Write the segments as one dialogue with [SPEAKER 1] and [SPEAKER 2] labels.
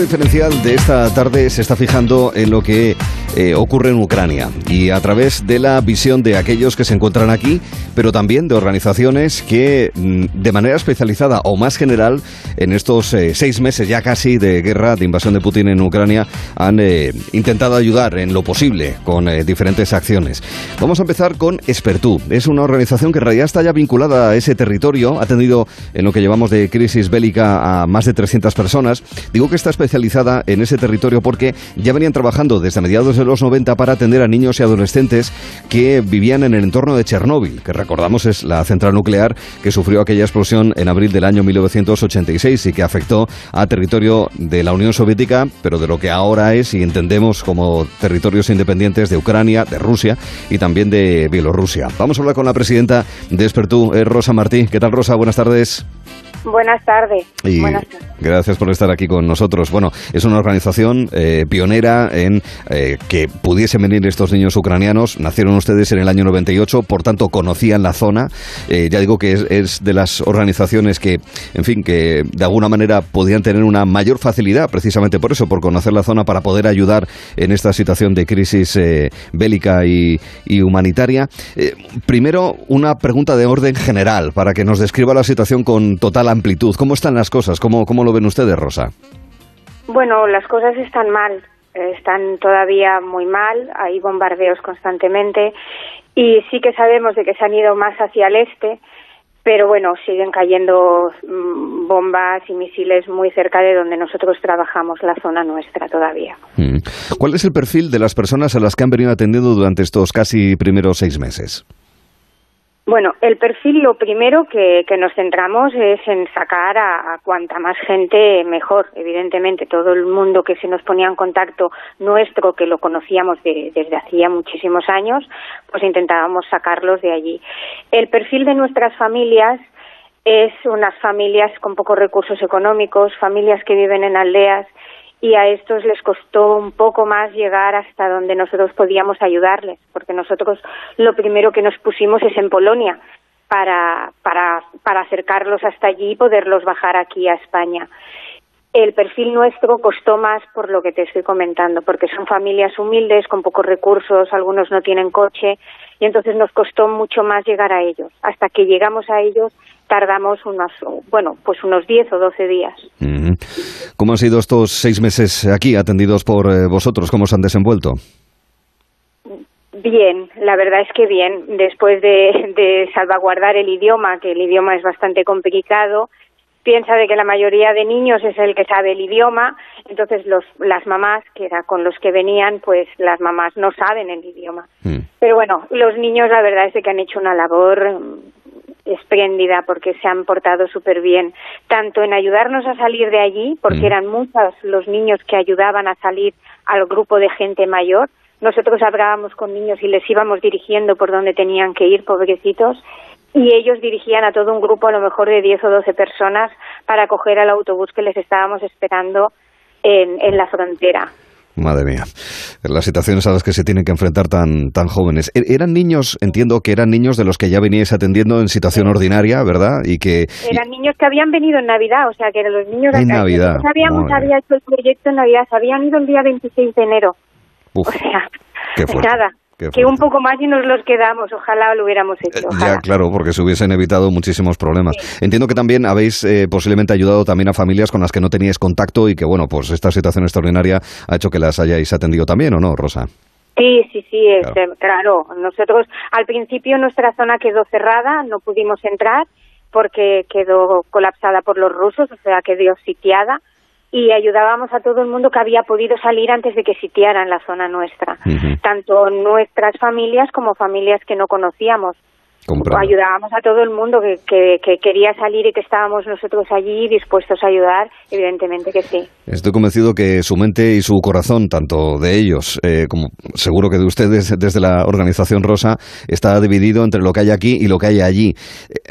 [SPEAKER 1] Diferencial de esta tarde se está fijando en lo que eh, ocurre en Ucrania y a través de la visión de aquellos que se encuentran aquí, pero también de organizaciones que mm, de manera especializada o más general en estos eh, seis meses ya casi de guerra, de invasión de Putin en Ucrania, han eh, intentado ayudar en lo posible con diferentes acciones. Vamos a empezar con Espertú. Es una organización que en realidad está ya vinculada a ese territorio, ha tenido en lo que llevamos de crisis bélica a más de 300 personas. Digo que está especializada en ese territorio porque ya venían trabajando desde mediados de los 90 para atender a niños y adolescentes que vivían en el entorno de Chernóbil, que recordamos es la central nuclear que sufrió aquella explosión en abril del año 1986 y que afectó a territorio de la Unión Soviética, pero de lo que ahora es y entendemos como territorios independientes de Ucrania, de Rusia y también de Bielorrusia. Vamos a hablar con la presidenta de Espertú, eh, Rosa Martí. ¿Qué tal, Rosa? Buenas tardes.
[SPEAKER 2] Buenas tardes. Buenas tardes.
[SPEAKER 1] Gracias por estar aquí con nosotros. Bueno, es una organización eh, pionera en eh, que pudiesen venir estos niños ucranianos. Nacieron ustedes en el año 98, por tanto conocían la zona. Eh, ya digo que es, de las organizaciones que, en fin, que de alguna manera podían tener una mayor facilidad, precisamente por eso, por conocer la zona para poder ayudar en esta situación de crisis bélica y, y humanitaria. primero, una pregunta de orden general para que nos describa la situación con total amplitud. ¿Cómo están las cosas? ¿Cómo, cómo lo ven ustedes, Rosa?
[SPEAKER 2] Bueno, las cosas están mal, están todavía muy mal, hay bombardeos constantemente y sí que sabemos de que se han ido más hacia el este, pero bueno, siguen cayendo mm, bombas y misiles muy cerca de donde nosotros trabajamos, la zona nuestra todavía.
[SPEAKER 1] Mm. ¿Cuál es el perfil de las personas a las que han venido atendiendo durante estos casi primeros seis meses?
[SPEAKER 2] Bueno, el perfil lo primero que, nos centramos es en sacar a, cuanta más gente mejor. Evidentemente, todo el mundo que se nos ponía en contacto nuestro, que lo conocíamos desde hacía muchísimos años, pues intentábamos sacarlos de allí. El perfil de nuestras familias es unas familias con pocos recursos económicos, familias que viven en aldeas y a estos les costó un poco más llegar hasta donde nosotros podíamos ayudarles, porque nosotros lo primero que nos pusimos es en Polonia para, acercarlos hasta allí y poderlos bajar aquí a España. El perfil nuestro costó más por lo que te estoy comentando, porque son familias humildes, con pocos recursos, algunos no tienen coche, y entonces nos costó mucho más llegar a ellos. Hasta que llegamos a ellos tardamos unos, bueno, pues unos 10 o 12 días.
[SPEAKER 1] ¿Cómo han sido estos seis meses aquí atendidos por eh, vosotros? ¿Cómo se han desenvuelto?
[SPEAKER 2] Bien, la verdad es que bien. Después de, de salvaguardar el idioma, que el idioma es bastante complicado, piensa de que la mayoría de niños es el que sabe el idioma, entonces los, las mamás, que era con los que venían, pues las mamás no saben el idioma. Mm. Pero bueno, los niños la verdad es que han hecho una labor espléndida porque se han portado súper bien, tanto en ayudarnos a salir de allí, porque mm. eran muchos los niños que ayudaban a salir al grupo de gente mayor, nosotros hablábamos con niños y les íbamos dirigiendo por donde tenían que ir, pobrecitos, y ellos dirigían a todo un grupo, a lo mejor de 10 o 12 personas, para coger al autobús que les estábamos esperando en, en la frontera.
[SPEAKER 1] Madre mía, las situaciones a las que se tienen que enfrentar tan, tan jóvenes. E-, eran niños, entiendo que eran niños de los que ya veníais atendiendo en situación ordinaria, ¿verdad? Y que
[SPEAKER 2] eran niños que habían venido en Navidad, o sea, que eran los niños
[SPEAKER 1] en Navidad.
[SPEAKER 2] Sabíamos, había hecho el proyecto en Navidad, se habían ido el día 26 de enero. o sea, nada que un poco más y nos los quedamos. Ojalá lo hubiéramos hecho. Eh,
[SPEAKER 1] ya, claro, porque se hubiesen evitado muchísimos problemas. Entiendo que también habéis eh, posiblemente ayudado también a familias con las que no teníais contacto y que, bueno, pues esta situación extraordinaria ha hecho que las hayáis atendido también, ¿o no, Rosa?
[SPEAKER 2] Sí, sí, sí, este, claro. Nosotros al principio nuestra zona quedó cerrada, no pudimos entrar porque quedó colapsada por los rusos, o sea, quedó sitiada y ayudábamos a todo el mundo que había podido salir antes de que sitiaran la zona nuestra, tanto nuestras familias como familias que no conocíamos. Ayudábamos a todo el mundo que, que, quería salir y que estábamos nosotros allí dispuestos a ayudar, evidentemente que sí.
[SPEAKER 1] Estoy convencido que su mente y su corazón, tanto de ellos eh, como seguro que de ustedes desde la organización Rosa, está dividido entre lo que hay aquí y lo que hay allí.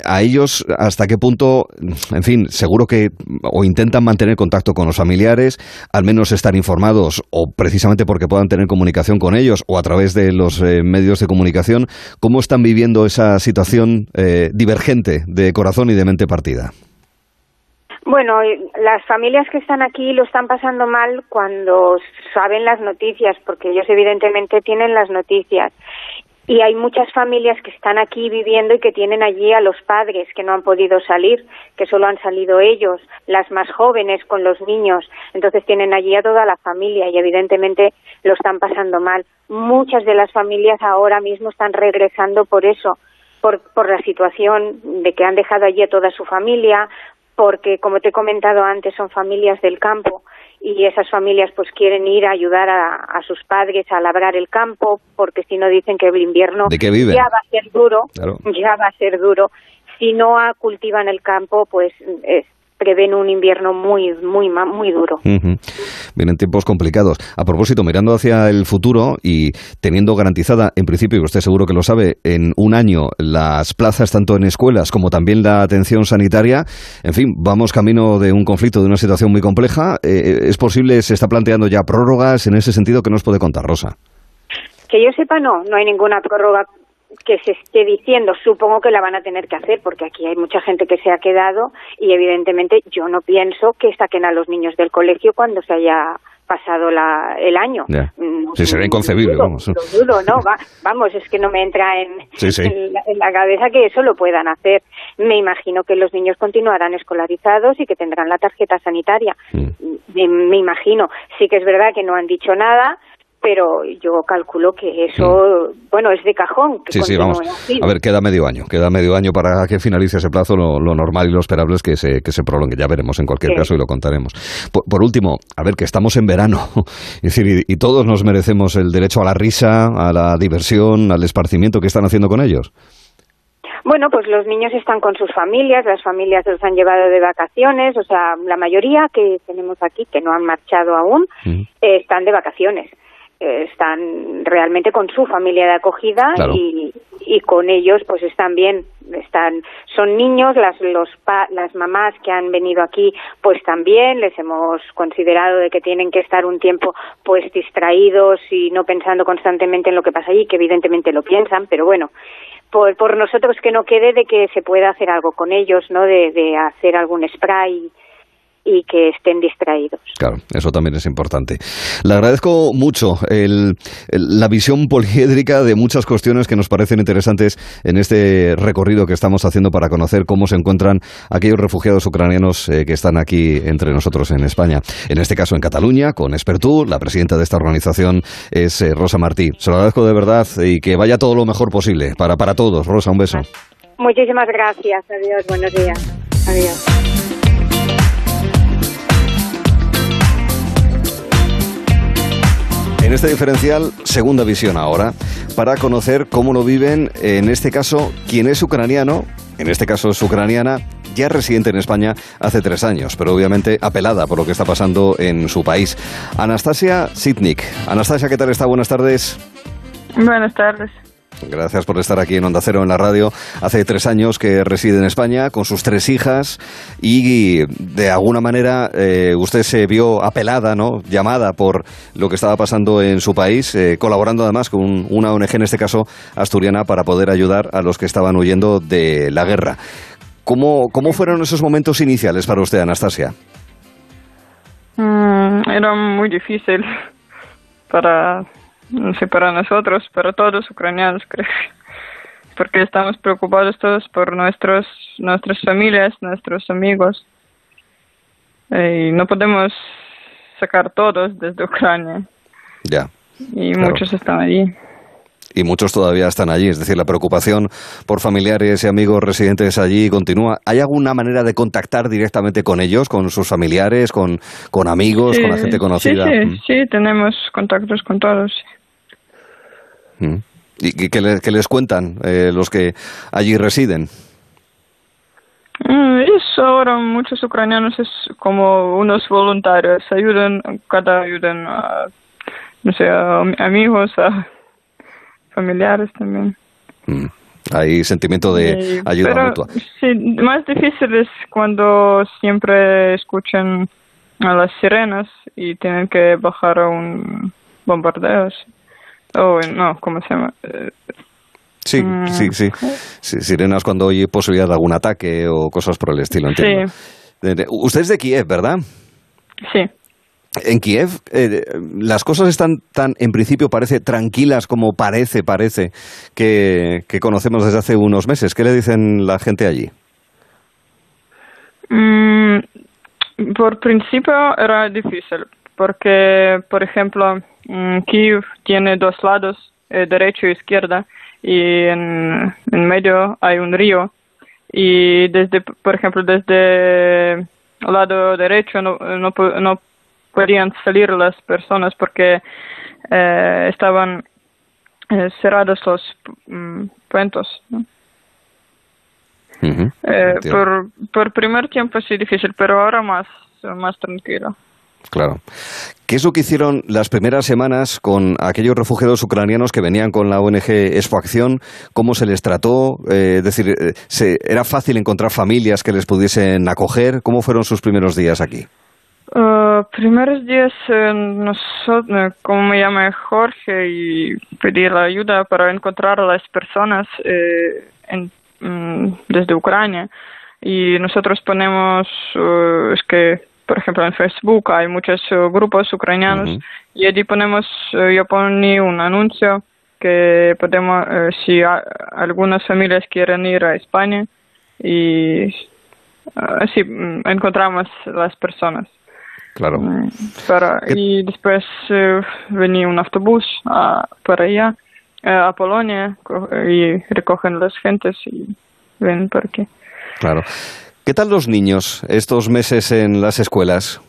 [SPEAKER 1] A ellos, ¿hasta qué punto, en fin, seguro que o intentan mantener contacto con los familiares, al menos estar informados o precisamente porque puedan tener comunicación con ellos o a través de los eh, medios de comunicación, cómo están viviendo situación eh, divergente de corazón y de mente partida?
[SPEAKER 2] Bueno, las familias que están aquí lo están pasando mal cuando saben las noticias, porque ellos evidentemente tienen las noticias. Y hay muchas familias que están aquí viviendo y que tienen allí a los padres que no han podido salir, que solo han salido ellos, las más jóvenes con los niños. Entonces tienen allí a toda la familia y evidentemente lo están pasando mal. Muchas de las familias ahora mismo están regresando por eso, por, por la situación de que han dejado allí a toda su familia, porque, como te he comentado antes, son familias del campo y esas familias pues quieren ir a ayudar a, sus padres a labrar el campo porque si no dicen que el invierno ya va a ser duro, ya va a ser duro. Si no cultivan el campo, pues es, prevén un invierno muy, muy, muy duro.
[SPEAKER 1] Vienen tiempos complicados. A propósito, mirando hacia el futuro y teniendo garantizada, en principio, y usted seguro que lo sabe, en un año las plazas tanto en escuelas como también la atención sanitaria, en fin, vamos camino de un conflicto, de una situación muy compleja. Eh, ¿Es posible, se está planteando ya prórrogas en ese sentido? que nos puede contar, Rosa?
[SPEAKER 2] Que yo sepa, no, no hay ninguna prórroga que se esté diciendo, supongo que la van a tener que hacer porque aquí hay mucha gente que se ha quedado y evidentemente yo no pienso que saquen a los niños del colegio cuando se haya pasado la, el año.
[SPEAKER 1] Mm, sí, sería inconcebible, vamos.
[SPEAKER 2] ¿no? vamos, es que no me entra en, la, cabeza que eso lo puedan hacer. Me imagino que los niños continuarán escolarizados y que tendrán la tarjeta sanitaria. Mm. me imagino. Sí que es verdad que no han dicho nada, pero yo calculo que eso, mm. bueno, es de cajón.
[SPEAKER 1] sí, sí, vamos. A ver, queda medio año, queda medio año para que finalice ese plazo. Lo, normal y lo esperable es que se, que se prolongue. Ya veremos en cualquier caso y lo contaremos. Por, último, a ver, que estamos en verano. Es decir, y, todos nos merecemos el derecho a la risa, a la diversión, al esparcimiento que están haciendo con ellos.
[SPEAKER 2] Bueno, pues los niños están con sus familias, las familias los han llevado de vacaciones, o sea, la mayoría que tenemos aquí, que no han marchado aún, eh, están de vacaciones están realmente con su familia de acogida y, y con ellos pues están bien están son niños las los las mamás que han venido aquí pues también les hemos considerado de que tienen que estar un tiempo pues distraídos y no pensando constantemente en lo que pasa allí que evidentemente lo piensan pero bueno por, por nosotros que no quede de que se pueda hacer algo con ellos no de, de hacer algún spray y que estén distraídos.
[SPEAKER 1] Claro, eso también es importante. Le agradezco mucho la visión poliédrica de muchas cuestiones que nos parecen interesantes en este recorrido que estamos haciendo para conocer cómo se encuentran aquellos refugiados ucranianos eh, que están aquí entre nosotros en España. En este caso en Cataluña, con Espertú, la presidenta de esta organización es eh, Rosa Martí. Se lo agradezco de verdad y que vaya todo lo mejor posible para, para todos. Rosa, un beso.
[SPEAKER 2] Muchísimas gracias. Adiós. Buenos días. Adiós.
[SPEAKER 1] En este diferencial, segunda visión ahora, para conocer cómo lo viven, en este caso, quien es ucraniano, en este caso es ucraniana, ya residente en España hace tres años, pero obviamente apelada por lo que está pasando en su país. Anastasia Sitnik. Anastasia, ¿qué tal está? Buenas tardes.
[SPEAKER 3] Buenas tardes.
[SPEAKER 1] Gracias por estar aquí en Onda Cero en la radio. Hace tres años que reside en España con sus tres hijas y de alguna manera eh, usted se vio apelada, ¿no? llamada por lo que estaba pasando en su país, eh, colaborando además con una ONG, en este caso asturiana, para poder ayudar a los que estaban huyendo de la guerra. ¿Cómo, cómo fueron esos momentos iniciales para usted, Anastasia?
[SPEAKER 3] Mm, era muy difícil para no sé, para nosotros, para todos los ucranianos, creo, porque estamos preocupados todos por nuestros, nuestras familias, nuestros amigos, y no podemos sacar todos desde Ucrania.
[SPEAKER 1] Ya.
[SPEAKER 3] Y muchos están allí
[SPEAKER 1] y muchos todavía están allí. Es decir, la preocupación por familiares y amigos residentes allí continúa. ¿Hay alguna manera de contactar directamente con ellos, con sus familiares, con, con amigos, con la gente conocida?
[SPEAKER 3] Sí, sí, mm. sí, tenemos contactos con todos.
[SPEAKER 1] ¿Y qué les, les cuentan eh, los que allí residen?
[SPEAKER 3] Mm, eso ahora muchos ucranianos es como unos voluntarios, ayudan, cada ayudan a, no sé, a amigos, a familiares también.
[SPEAKER 1] Mm. Hay sentimiento de ayuda mutua.
[SPEAKER 3] Sí, más difícil es cuando siempre escuchan a las sirenas y tienen que bajar a un bombardeo. Oh, no, ¿cómo se llama?
[SPEAKER 1] Sí, sí, sí, Sirenas cuando hay posibilidad de algún ataque o cosas por el estilo, entiendo. Usted es de Kiev, ¿verdad?
[SPEAKER 3] Sí.
[SPEAKER 1] En Kiev, eh, las cosas están tan, en principio, parece tranquilas como parece, parece, que, conocemos desde hace unos meses. ¿Qué le dicen la gente allí?
[SPEAKER 3] Mm, por principio era difícil, porque, por ejemplo, mm, Kiev tiene dos lados, eh, derecho y izquierda, y en, en medio hay un río. Y desde, por ejemplo, desde el lado derecho no, no, no podían salir las personas porque eh, estaban eh, cerrados los mm, puentes. Eh, por, por primer tiempo sí difícil, pero ahora más, más tranquilo.
[SPEAKER 1] Claro. ¿Qué es lo que hicieron las primeras semanas con aquellos refugiados ucranianos que venían con la ONG Expoacción? ¿Cómo se les trató? es decir, ¿se, ¿era fácil encontrar familias que les pudiesen acoger? ¿Cómo fueron sus primeros días aquí?
[SPEAKER 3] Uh, primeros días, eh, nosotros, como me llama Jorge, y pedí la ayuda para encontrar a las personas eh, en, mm, desde Ucrania. Y nosotros ponemos, es que, por ejemplo, en Facebook hay muchos uh, grupos ucranianos y allí ponemos, yo poní un anuncio que podemos, si algunas familias quieren ir a España y así mm, encontramos las personas.
[SPEAKER 1] Claro.
[SPEAKER 3] y después eh, venía un autobús a, para allá, eh, a Polonia, y recogen las gentes y ven por aquí.
[SPEAKER 1] Claro. ¿Qué tal los niños estos meses en las escuelas?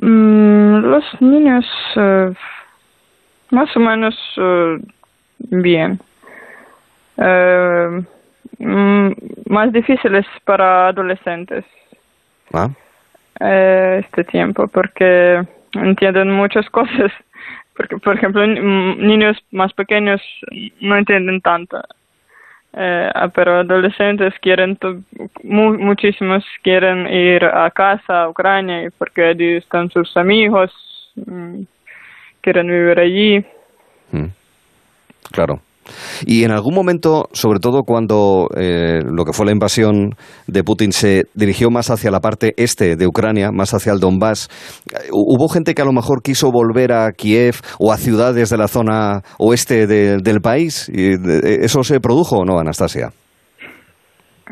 [SPEAKER 3] Mm, los niños, eh, más o menos bien. Mm, más difíciles para adolescentes.
[SPEAKER 1] Ah.
[SPEAKER 3] Eh, este tiempo porque entienden muchas cosas. Porque, por ejemplo, niños más pequeños no entienden tanto. Eh, ah, pero adolescentes quieren, muchísimos quieren ir a casa, a Ucrania, porque allí están sus amigos, mm, quieren vivir allí.
[SPEAKER 1] Mm. Claro. Y en algún momento, sobre todo cuando eh, lo que fue la invasión de Putin se dirigió más hacia la parte este de Ucrania, más hacia el Donbass, eh, ¿hubo gente que a lo mejor quiso volver a Kiev o a ciudades de la zona oeste del país? ¿Y ¿Eso se produjo o no, Anastasia?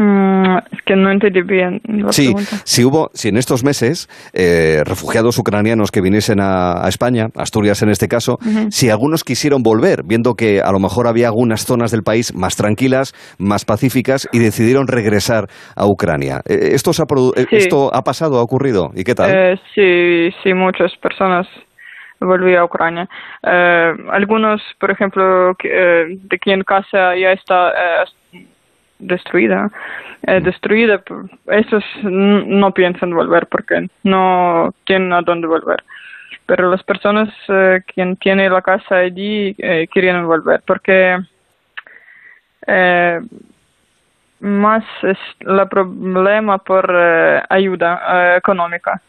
[SPEAKER 3] Mm, es que no entendí bien. La
[SPEAKER 1] sí, si hubo, si en estos meses eh, refugiados ucranianos que viniesen a, España, Asturias en este caso, si algunos quisieron volver, viendo que a lo mejor había algunas zonas del país más tranquilas, más pacíficas y decidieron regresar a Ucrania. Eh, ¿Esto, ha, eh, ¿Esto ha pasado, ha ocurrido? ¿Y qué tal?
[SPEAKER 3] sí, sí, muchas personas volvían a Ucrania. algunos, por ejemplo, de quien casa ya está destruida, eh, destruida, esos no piensan volver porque no tienen a dónde volver. Pero las personas eh, quien tiene la casa allí eh, quieren volver porque eh, más es el problema por eh, ayuda económica.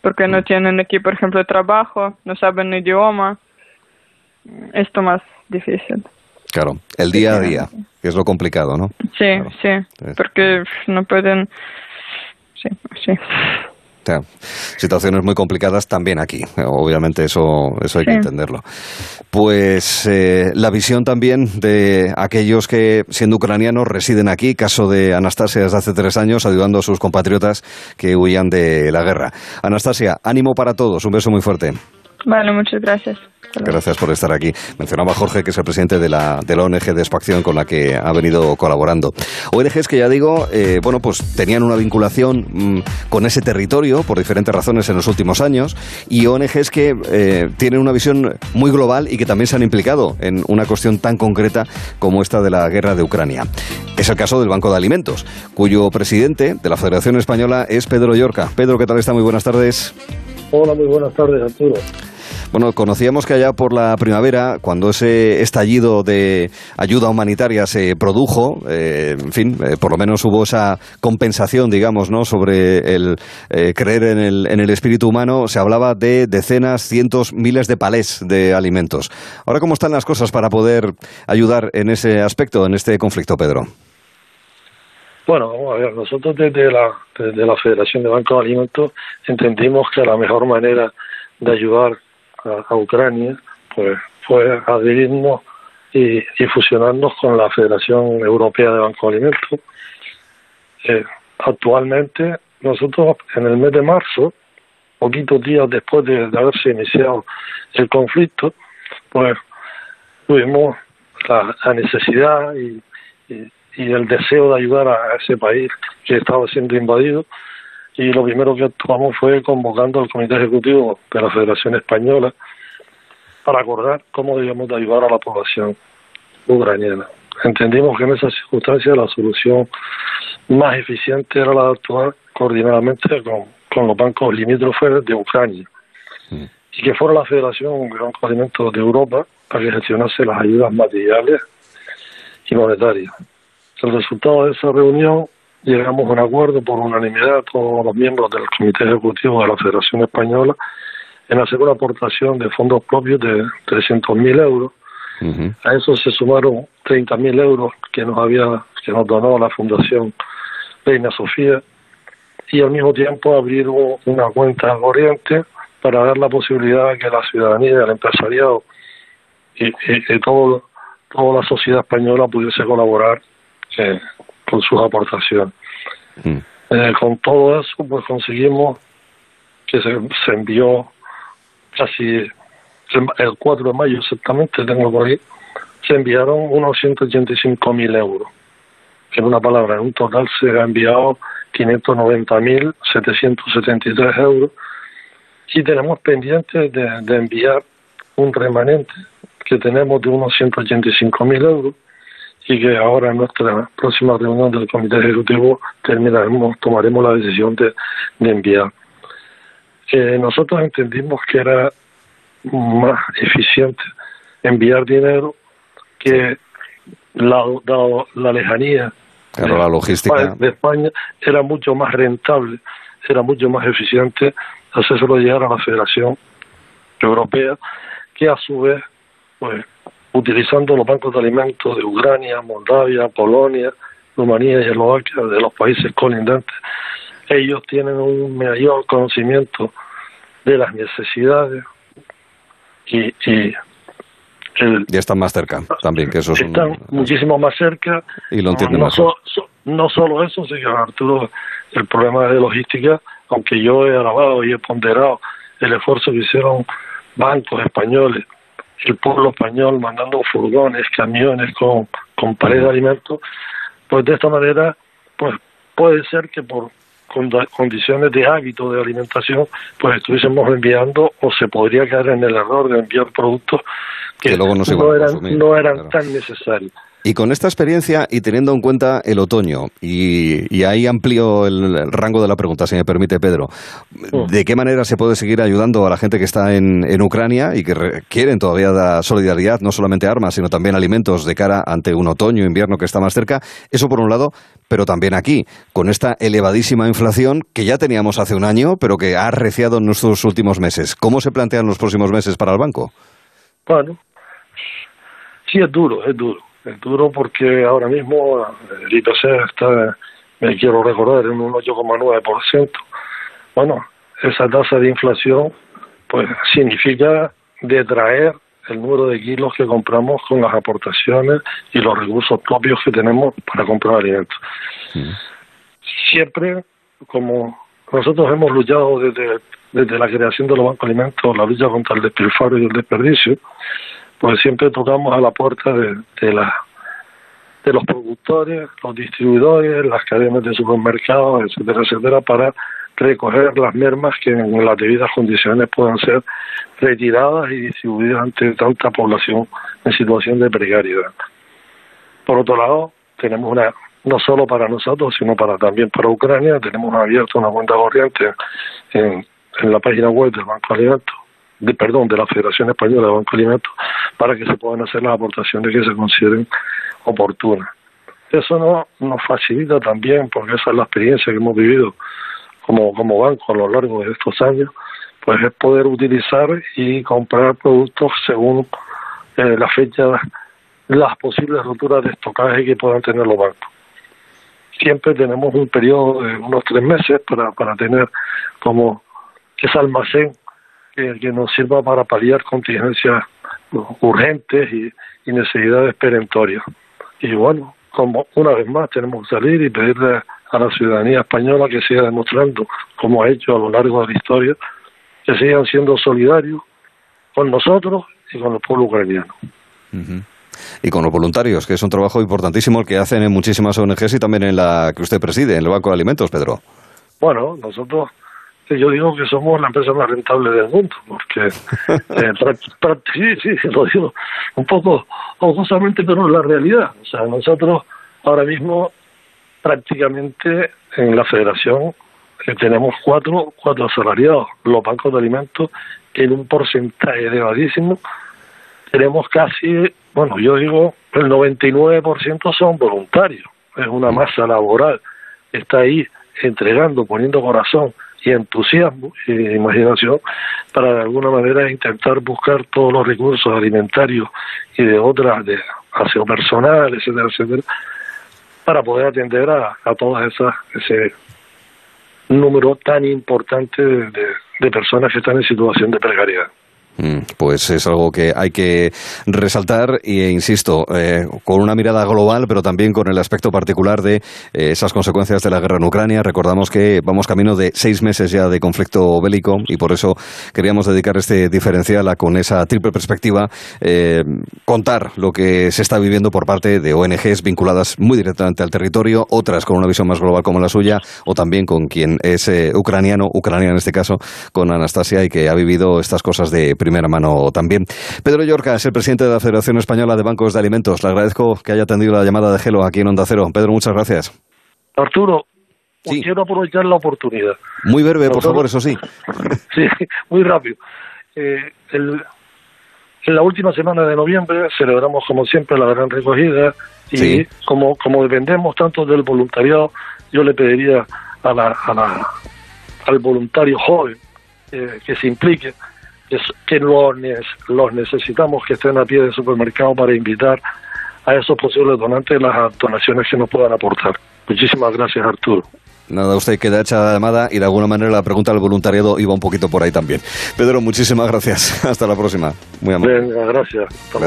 [SPEAKER 3] Porque no mm. tienen aquí por ejemplo trabajo no saben idioma. Esto más difícil
[SPEAKER 1] Claro, el día a día, que es lo complicado, ¿no?
[SPEAKER 3] Sí, sí, porque no pueden... Sí, sí.
[SPEAKER 1] situaciones muy complicadas también aquí. Obviamente eso, eso hay que entenderlo. Pues eh, la visión también de aquellos que, siendo ucranianos, residen aquí, caso de Anastasia desde hace tres años, ayudando a sus compatriotas que huían de la guerra. Anastasia, ánimo para todos. Un beso muy fuerte.
[SPEAKER 3] Vale, muchas gracias.
[SPEAKER 1] Gracias por estar aquí. Mencionaba Jorge, que es el presidente de la, de la ONG de Espacción con la que ha venido colaborando. ONGs que ya digo, eh, bueno, pues tenían una vinculación mm, con ese territorio por diferentes razones en los últimos años y ONGs que eh, tienen una visión muy global y que también se han implicado en una cuestión tan concreta como esta de la guerra de Ucrania. Es el caso del Banco de Alimentos, cuyo presidente de la Federación Española es Pedro Llorca. Pedro, ¿qué tal está? Muy buenas tardes.
[SPEAKER 4] Hola, muy buenas tardes, Arturo.
[SPEAKER 1] Bueno, conocíamos que allá por la primavera, cuando ese estallido de ayuda humanitaria se produjo, eh, en fin, eh, por lo menos hubo esa compensación, digamos, ¿no? sobre el eh, creer en el, en el espíritu humano, se hablaba de decenas, cientos, miles de palés de alimentos. Ahora, ¿cómo están las cosas para poder ayudar en ese aspecto, en este conflicto, Pedro?
[SPEAKER 4] Bueno, vamos a ver, nosotros desde la, desde la Federación de Bancos de Alimentos entendimos que la mejor manera de ayudar a, Ucrania pues fue adherirnos y, fusionarnos con la Federación Europea de Bancos de Alimentos. Eh, actualmente nosotros en el mes de marzo, poquitos días después de, haberse iniciado el conflicto, pues tuvimos la, necesidad y y el deseo de ayudar a ese país que estaba siendo invadido. Y lo primero que actuamos fue convocando al Comité Ejecutivo de la Federación Española para acordar cómo debíamos de ayudar a la población ucraniana. Entendimos que en esas circunstancias la solución más eficiente era la de actuar coordinadamente con, con los bancos limítrofes de Ucrania mm. y que fuera la Federación de Bancos Alimentos de Europa para que gestionase las ayudas materiales y monetarias. El resultado de esa reunión llegamos a un acuerdo por unanimidad todos los miembros del Comité Ejecutivo de la Federación Española en hacer una aportación de fondos propios de 300.000 euros. A eso se sumaron 30.000 euros que nos había que nos donó la Fundación Reina Sofía y al mismo tiempo abrir una cuenta corriente para dar la posibilidad de que la ciudadanía, el empresariado y, y todo, toda la sociedad española pudiese colaborar con sus aportaciones. Mm. Eh, con todo eso, pues conseguimos que se, se envió casi el 4 de mayo exactamente, tengo por ahí, se enviaron unos 185 mil euros. En una palabra, en un total se ha enviado 590 mil 773 euros y tenemos pendientes de, de enviar un remanente que tenemos de unos 185 mil euros y que ahora en nuestra próxima reunión del Comité Ejecutivo terminaremos, tomaremos la decisión de, enviar. Eh, nosotros entendimos que era más eficiente enviar dinero que la, la lejanía
[SPEAKER 1] la logística.
[SPEAKER 4] de España era mucho más rentable, era mucho más eficiente hacérselo llegar a la Federación Europea, que a su vez pues utilizando los bancos de alimentos de Ucrania, Moldavia, Polonia, Rumanía y Eslovaquia, de los países colindantes. Ellos tienen un mayor conocimiento de las necesidades y, y
[SPEAKER 1] están más cerca también, que eso
[SPEAKER 4] Están muchísimo más cerca.
[SPEAKER 1] Y lo entienden
[SPEAKER 4] no, no solo eso, sino Arturo, el problema de logística, aunque yo he alabado y he ponderado el esfuerzo que hicieron bancos españoles el pueblo español mandando furgones, camiones con, con pared de alimentos, pues de esta manera, pues puede ser que por condiciones de hábito de alimentación, pues estuviésemos enviando o se podría caer en el error de enviar productos que, luego no, eran, no eran tan necesarios.
[SPEAKER 1] Y con esta experiencia y teniendo en cuenta el otoño, y, ahí amplío el, rango de la pregunta, si me permite, Pedro. ¿de qué manera se puede seguir ayudando a la gente que está en, Ucrania y que quieren todavía la solidaridad, no solamente armas, sino también alimentos de cara ante un otoño, invierno que está más cerca? Eso por un lado, pero también aquí, con esta elevadísima inflación que ya teníamos hace un año, pero que ha arreciado en nuestros últimos meses. ¿Cómo se plantean los próximos meses para el banco?
[SPEAKER 4] Bueno, sí es duro, es duro es duro porque ahora mismo el IPC está, me quiero recordar, en un 8,9%. Bueno, esa tasa de inflación pues significa detraer el número de kilos que compramos con las aportaciones y los recursos propios que tenemos para comprar alimentos. Siempre, como nosotros hemos luchado desde, desde la creación de los bancos de alimentos, la lucha contra el despilfarro y el desperdicio, pues siempre tocamos a la puerta de, de, la, de los productores, los distribuidores, las cadenas de supermercados, etcétera, etcétera, para recoger las mermas que en las debidas condiciones puedan ser retiradas y distribuidas ante tanta población en situación de precariedad. Por otro lado, tenemos una, no solo para nosotros, sino para también para Ucrania, tenemos abierto una cuenta corriente en, en la página web del Banco Alimentos de perdón, de la Federación Española de Banco Alimentos para que se puedan hacer las aportaciones que se consideren oportunas. Eso no, nos facilita también, porque esa es la experiencia que hemos vivido como, como banco a lo largo de estos años, pues es poder utilizar y comprar productos según eh, la fecha, las posibles roturas de estocaje que puedan tener los bancos. siempre tenemos un periodo de unos tres meses para, para tener como ese almacén que, que nos sirva para paliar contingencias urgentes y, y necesidades perentorias. Y bueno, como una vez más tenemos que salir y pedirle a la ciudadanía española que siga demostrando, como ha hecho a lo largo de la historia, que sigan siendo solidarios con nosotros y con el pueblo ucraniano.
[SPEAKER 1] Y con los voluntarios, que es un trabajo importantísimo el que hacen en muchísimas ONGs y también en la que usted preside, en el Banco de Alimentos, Pedro.
[SPEAKER 4] Bueno, nosotros yo digo que somos la empresa más rentable del mundo, porque eh, sí, sí, lo digo un poco ojosamente, pero es la realidad. O sea, nosotros ahora mismo prácticamente en la federación eh, tenemos cuatro, cuatro asalariados, los bancos de alimentos en un porcentaje elevadísimo. Tenemos casi, bueno, yo digo, el 99% son voluntarios, es una masa laboral, está ahí entregando, poniendo corazón y entusiasmo e imaginación para de alguna manera intentar buscar todos los recursos alimentarios y de otras, de aseo personal, etcétera, etcétera, para poder atender a, a todas esas, ese número tan importante de, de personas que están en situación de precariedad.
[SPEAKER 1] Mm, pues es algo que hay que resaltar e insisto, eh, con una mirada global, pero también con el aspecto particular de eh, esas consecuencias de la guerra en Ucrania. Recordamos que vamos camino de seis meses ya de conflicto bélico y por eso queríamos dedicar este diferencial a con esa triple perspectiva eh, contar lo que se está viviendo por parte de ONGs vinculadas muy directamente al territorio, otras con una visión más global como la suya, o también con quien es ucraniano, ucraniana en este caso, con Anastasia y que ha vivido estas cosas de primera mano también. Pedro Llorca es el presidente de la Federación Española de Bancos de Alimentos. Le agradezco que haya atendido la llamada de Gelo aquí en Onda Cero. Pedro, muchas gracias.
[SPEAKER 4] Arturo, quiero aprovechar la oportunidad.
[SPEAKER 1] Muy breve, por favor, eso sí.
[SPEAKER 4] sí, muy rápido. Eh, en la última semana de noviembre celebramos, como siempre, la gran recogida y como, como dependemos tanto del voluntariado, yo le pediría a la, a la, al voluntario joven eh, que se implique que los, los necesitamos que estén a pie del supermercado para invitar a esos posibles donantes las donaciones que nos puedan aportar. Muchísimas gracias, Arturo.
[SPEAKER 1] Nada, usted queda hecha la llamada y de alguna manera la pregunta del voluntariado iba un poquito por ahí también. Pedro, muchísimas gracias. Hasta la próxima. Muy amable.
[SPEAKER 4] Venga, gracias.